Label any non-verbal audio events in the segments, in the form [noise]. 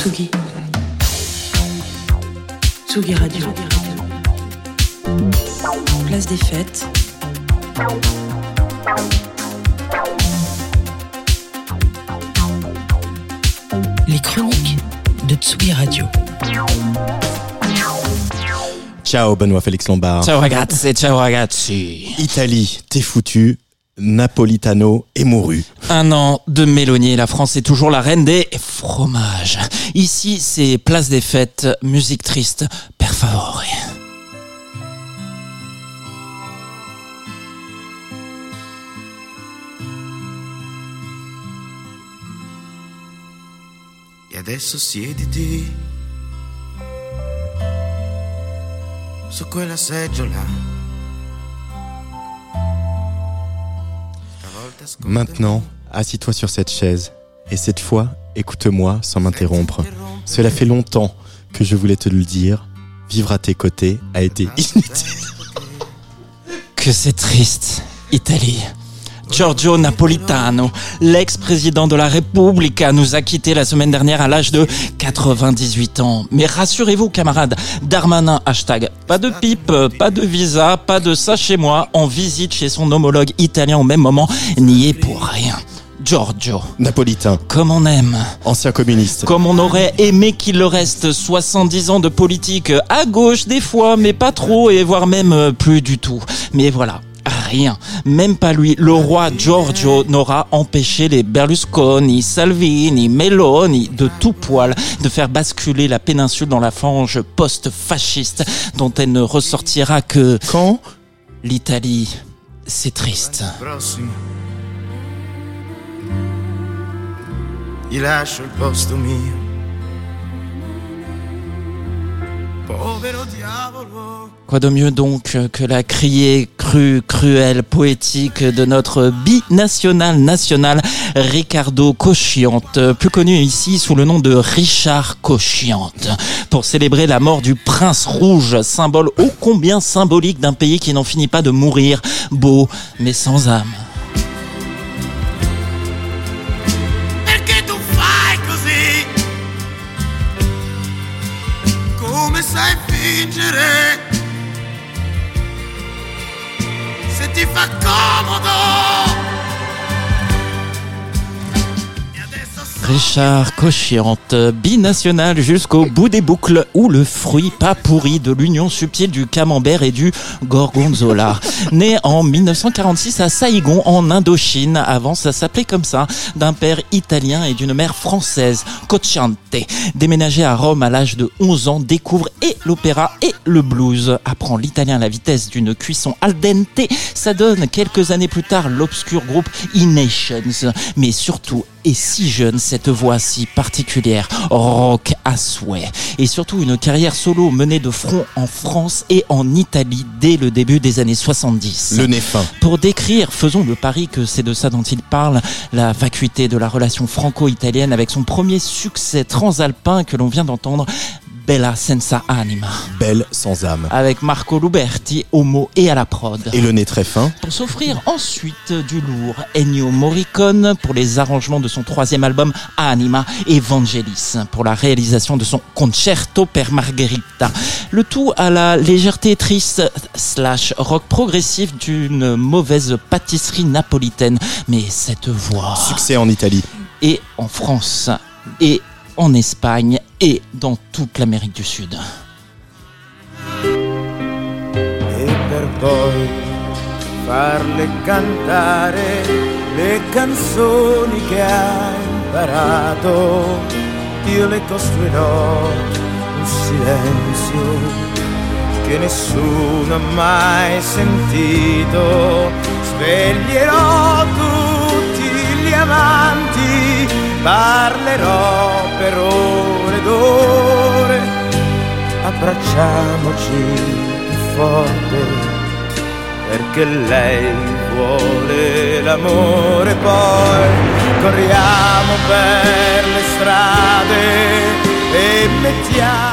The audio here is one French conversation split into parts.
Tsugi. Tsugi Radio. Place des fêtes. Les chroniques de Tsugi Radio. Ciao Benoît Félix Lombard. Ciao ragazzi, ciao ragazzi. Italie, t'es foutu. Napolitano est mouru. Un an de Mélonier, la France est toujours la reine des fromages. Ici, c'est place des fêtes, musique triste, per favore. E adesso siediti su quella seggiola. Maintenant, assis-toi sur cette chaise. Et cette fois, écoute-moi sans m'interrompre. Cela fait longtemps que je voulais te le dire. Vivre à tes côtés a été inutile. Que c'est triste, Italie. Giorgio Napolitano, l'ex-président de la Repubblica, nous a quittés la semaine dernière à l'âge de 98 ans. Mais rassurez-vous, camarades, Darmanin, hashtag, pas de pipe, pas de visa, pas de ça chez moi, en visite chez son homologue italien au même moment, n'y est pour rien. Giorgio, Napolitain, comme on aime. ancien communiste. Comme on aurait aimé qu'il le reste 70 ans de politique à gauche des fois, mais pas trop et voire même euh, plus du tout. Mais voilà. Rien, même pas lui, le roi Giorgio n'aura empêché les Berlusconi, Salvini, Meloni de tout poil de faire basculer la péninsule dans la fange post-fasciste dont elle ne ressortira que Quand? l'Italie. C'est triste. il. Quoi de mieux donc que la criée crue, cruelle, poétique de notre binational national Ricardo Cosciante, plus connu ici sous le nom de Richard Cosciante, pour célébrer la mort du prince rouge, symbole ô combien symbolique d'un pays qui n'en finit pas de mourir, beau mais sans âme. Today. Richard Cosciante, binational jusqu'au bout des boucles, ou le fruit pas pourri de l'union subtile du camembert et du gorgonzola. [laughs] Né en 1946 à Saïgon, en Indochine, avant ça s'appelait comme ça, d'un père italien et d'une mère française, Cosciante. Déménagé à Rome à l'âge de 11 ans, découvre et l'opéra et le blues, apprend l'italien à la vitesse d'une cuisson al dente, ça donne quelques années plus tard l'obscur groupe E-Nations, mais surtout et si jeune, cette voix si particulière, rock à souhait. Et surtout une carrière solo menée de front en France et en Italie dès le début des années 70. Le nez fin. Pour décrire, faisons le pari que c'est de ça dont il parle, la vacuité de la relation franco-italienne avec son premier succès transalpin que l'on vient d'entendre, Bella senza anima, Belle sans âme. avec Marco Luberti au mot et à la prod Et le nez très fin. pour s'offrir ensuite du lourd Ennio Morricone pour les arrangements de son troisième album Anima et Vangelis pour la réalisation de son Concerto per Margherita. Le tout à la légèreté triste slash rock progressif d'une mauvaise pâtisserie napolitaine. Mais cette voix Succès en Italie. est en France et en Espagne et dans toute l'Amérique du Sud. e per poi farle cantare le canzoni che ha imparato. Io le costruirò un silenzio che nessuno ha mai sentito. Sveglierò gli amanti, parlerò per ore ed ore. Abbracciamoci più forte perché lei vuole l'amore. Poi corriamo per le strade e mettiamoci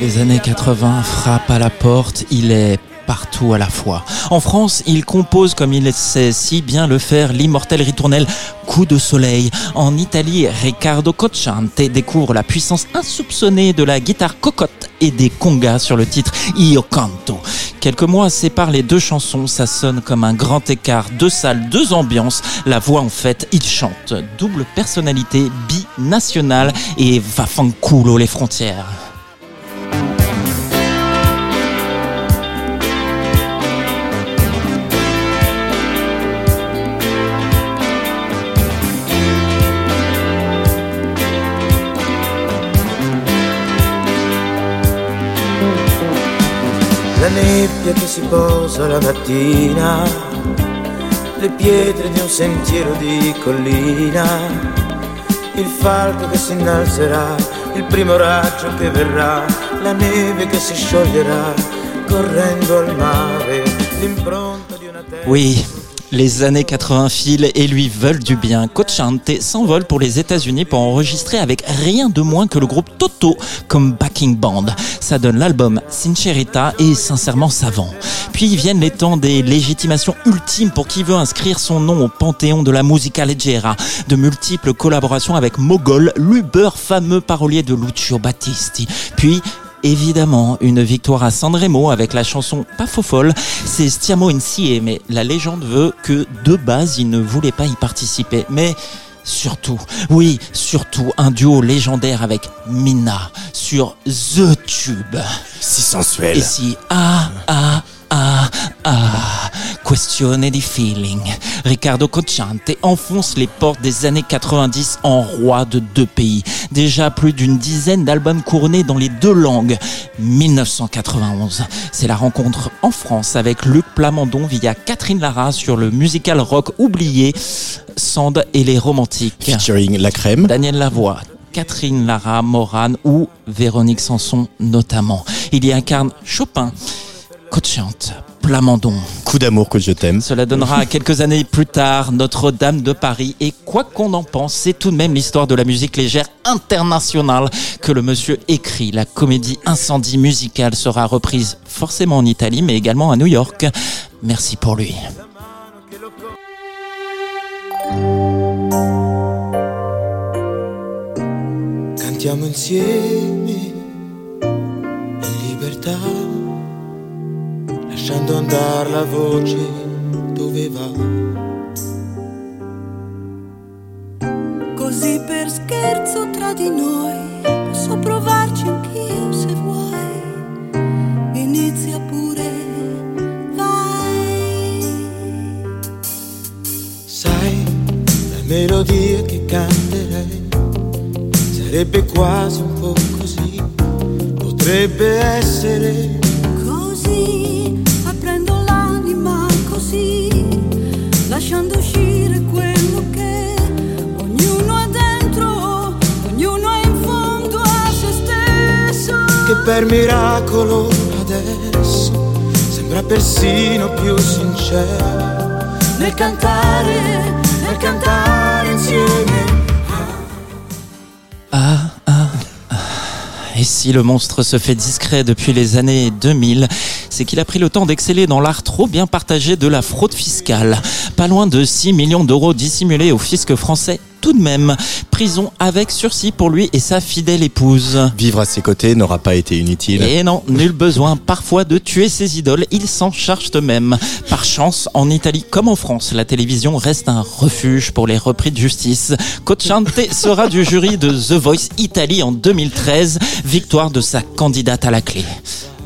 Les années 80 frappent à la porte, il est partout à la fois. En France, il compose comme il sait si bien le faire l'immortel ritournel Coup de soleil. En Italie, Riccardo Cocciante découvre la puissance insoupçonnée de la guitare cocotte et des congas sur le titre Io Canto. Quelques mois séparent les deux chansons, ça sonne comme un grand écart, deux salles, deux ambiances. La voix en fait, il chante. Double personnalité, binationale et va fanculo les frontières. Nebbia che si posa la mattina, le pietre di un sentiero di collina, il falco che si innalzerà, il primo raggio che verrà, la neve che si scioglierà, correndo al mare, l'impronta di una terra. Oui, les années 80 filent et lui veulent du bien. Cochante s'envole pour les États-Unis pour enregistrer avec rien de moins que le groupe Toto comme backing band. Ça donne l'album Sincerita et sincèrement savant. Puis viennent les temps des légitimations ultimes pour qui veut inscrire son nom au panthéon de la musica leggera. De multiples collaborations avec Mogol, l'Uber fameux parolier de Lucio Battisti. Puis Évidemment, une victoire à Sanremo avec la chanson Pas faux folle, c'est Stiamo Insieme, mais la légende veut que de base il ne voulait pas y participer. Mais surtout, oui, surtout un duo légendaire avec Mina sur The Tube. Si sensuel. Et si ah ah ah ah questione di feeling. Riccardo Cocciante enfonce les portes des années 90 en roi de deux pays. Déjà plus d'une dizaine d'albums couronnés dans les deux langues. 1991, c'est la rencontre en France avec Luc Plamondon via Catherine Lara sur le musical rock oublié Sand et les romantiques. Featuring La Crème. Daniel Lavoie, Catherine Lara, Morane ou Véronique Sanson notamment. Il y incarne Chopin, Cocciante, Plamondon. Coup d'amour que je t'aime. Cela donnera [laughs] quelques années plus tard Notre-Dame de Paris. Et quoi qu'on en pense, c'est tout de même l'histoire de la musique légère internationale que le monsieur écrit. La comédie Incendie musicale sera reprise forcément en Italie, mais également à New York. Merci pour lui. Cantiamo andare la voce dove va. Così per scherzo tra di noi posso provarci anch'io se vuoi. Inizia pure, vai. Sai, la melodia che canterei sarebbe quasi un po' così, potrebbe essere per miracolo adesso sembra persino più sincero nel cantare, nel cantare. Ah, ah, ah. Et si le monstre se fait discret depuis les années 2000, c'est qu'il a pris le temps d'exceller dans l'art trop bien partagé de la fraude fiscale. Pas loin de 6 millions d'euros dissimulés au fisc français tout de même. Prison avec sursis pour lui et sa fidèle épouse. Vivre à ses côtés n'aura pas été inutile. Et non, nul besoin parfois de tuer ses idoles, ils s'en chargent eux-mêmes. Par chance, en Italie comme en France, la télévision reste un refuge pour les repris de justice. Cocciante sera du jury de The Voice Italie en 2013, victoire de sa candidate à la clé.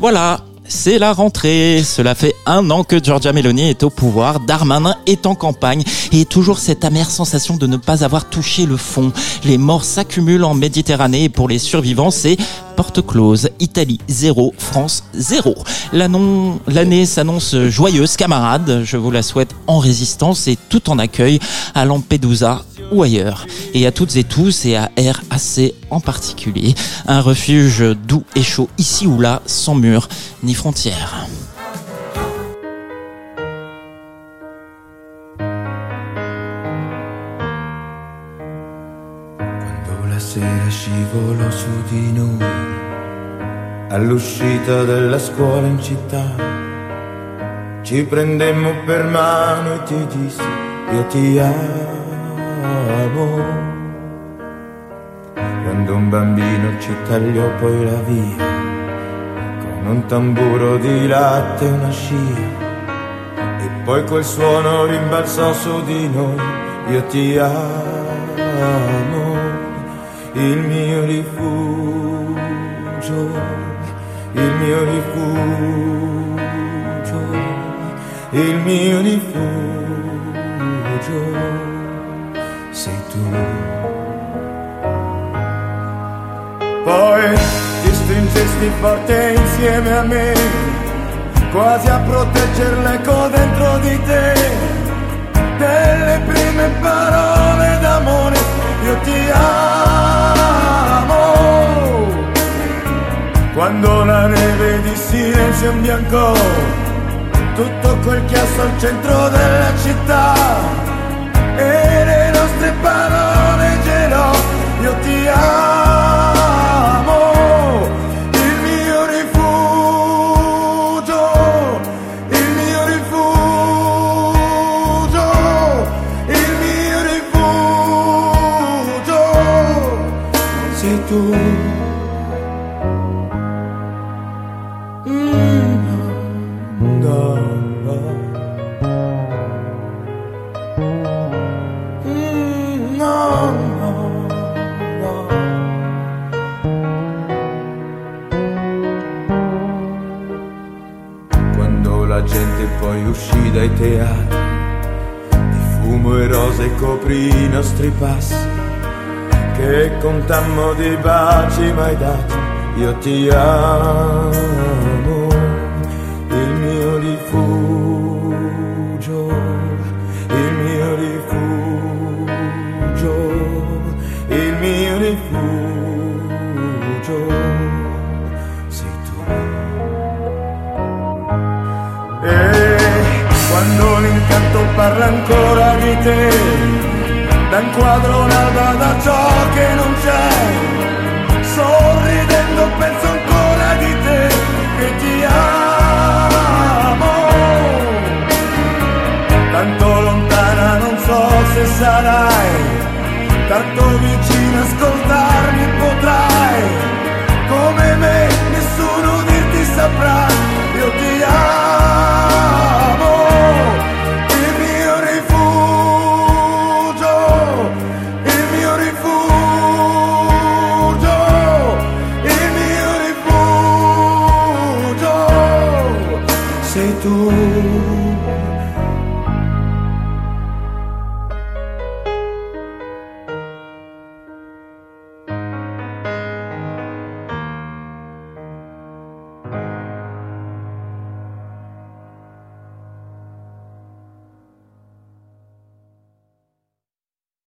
Voilà. C'est la rentrée. Cela fait un an que Giorgia Meloni est au pouvoir. Darmanin est en campagne et toujours cette amère sensation de ne pas avoir touché le fond. Les morts s'accumulent en Méditerranée et pour les survivants, c'est porte close. Italie 0, France 0. L'annon- L'année s'annonce joyeuse, camarades. Je vous la souhaite en résistance et tout en accueil à Lampedusa ou ailleurs. Et à toutes et tous et à RAC en particulier. Un refuge doux et chaud ici ou là, sans mur ni frontières. Sera scivolo su di noi, all'uscita della scuola in città, ci prendemmo per mano e ti dissi io ti amo. Quando un bambino ci tagliò poi la via, con un tamburo di latte e una scia, e poi quel suono rimbalzò su di noi, io ti amo, il mio rifugio, il mio rifugio il mio rifugio tu. Poi ti stringesti forte insieme a me, quasi a proteggere l'eco dentro di te, delle prime parole d'amore, io ti amo. Quando la neve di silenzio imbiancò tutto quel chiasso al centro della città nostre parole gelò, io ti amo, gente poi uscì dai teatri, di fumo e rose coprì i nostri passi, che contammo di baci mai dati, io ti amo, il mio rifugio, te, da un quadro da ciò che non c'è, sorridendo penso ancora di te, che ti amo. Tanto lontana non so se sarai, tanto vicino ascoltarmi 动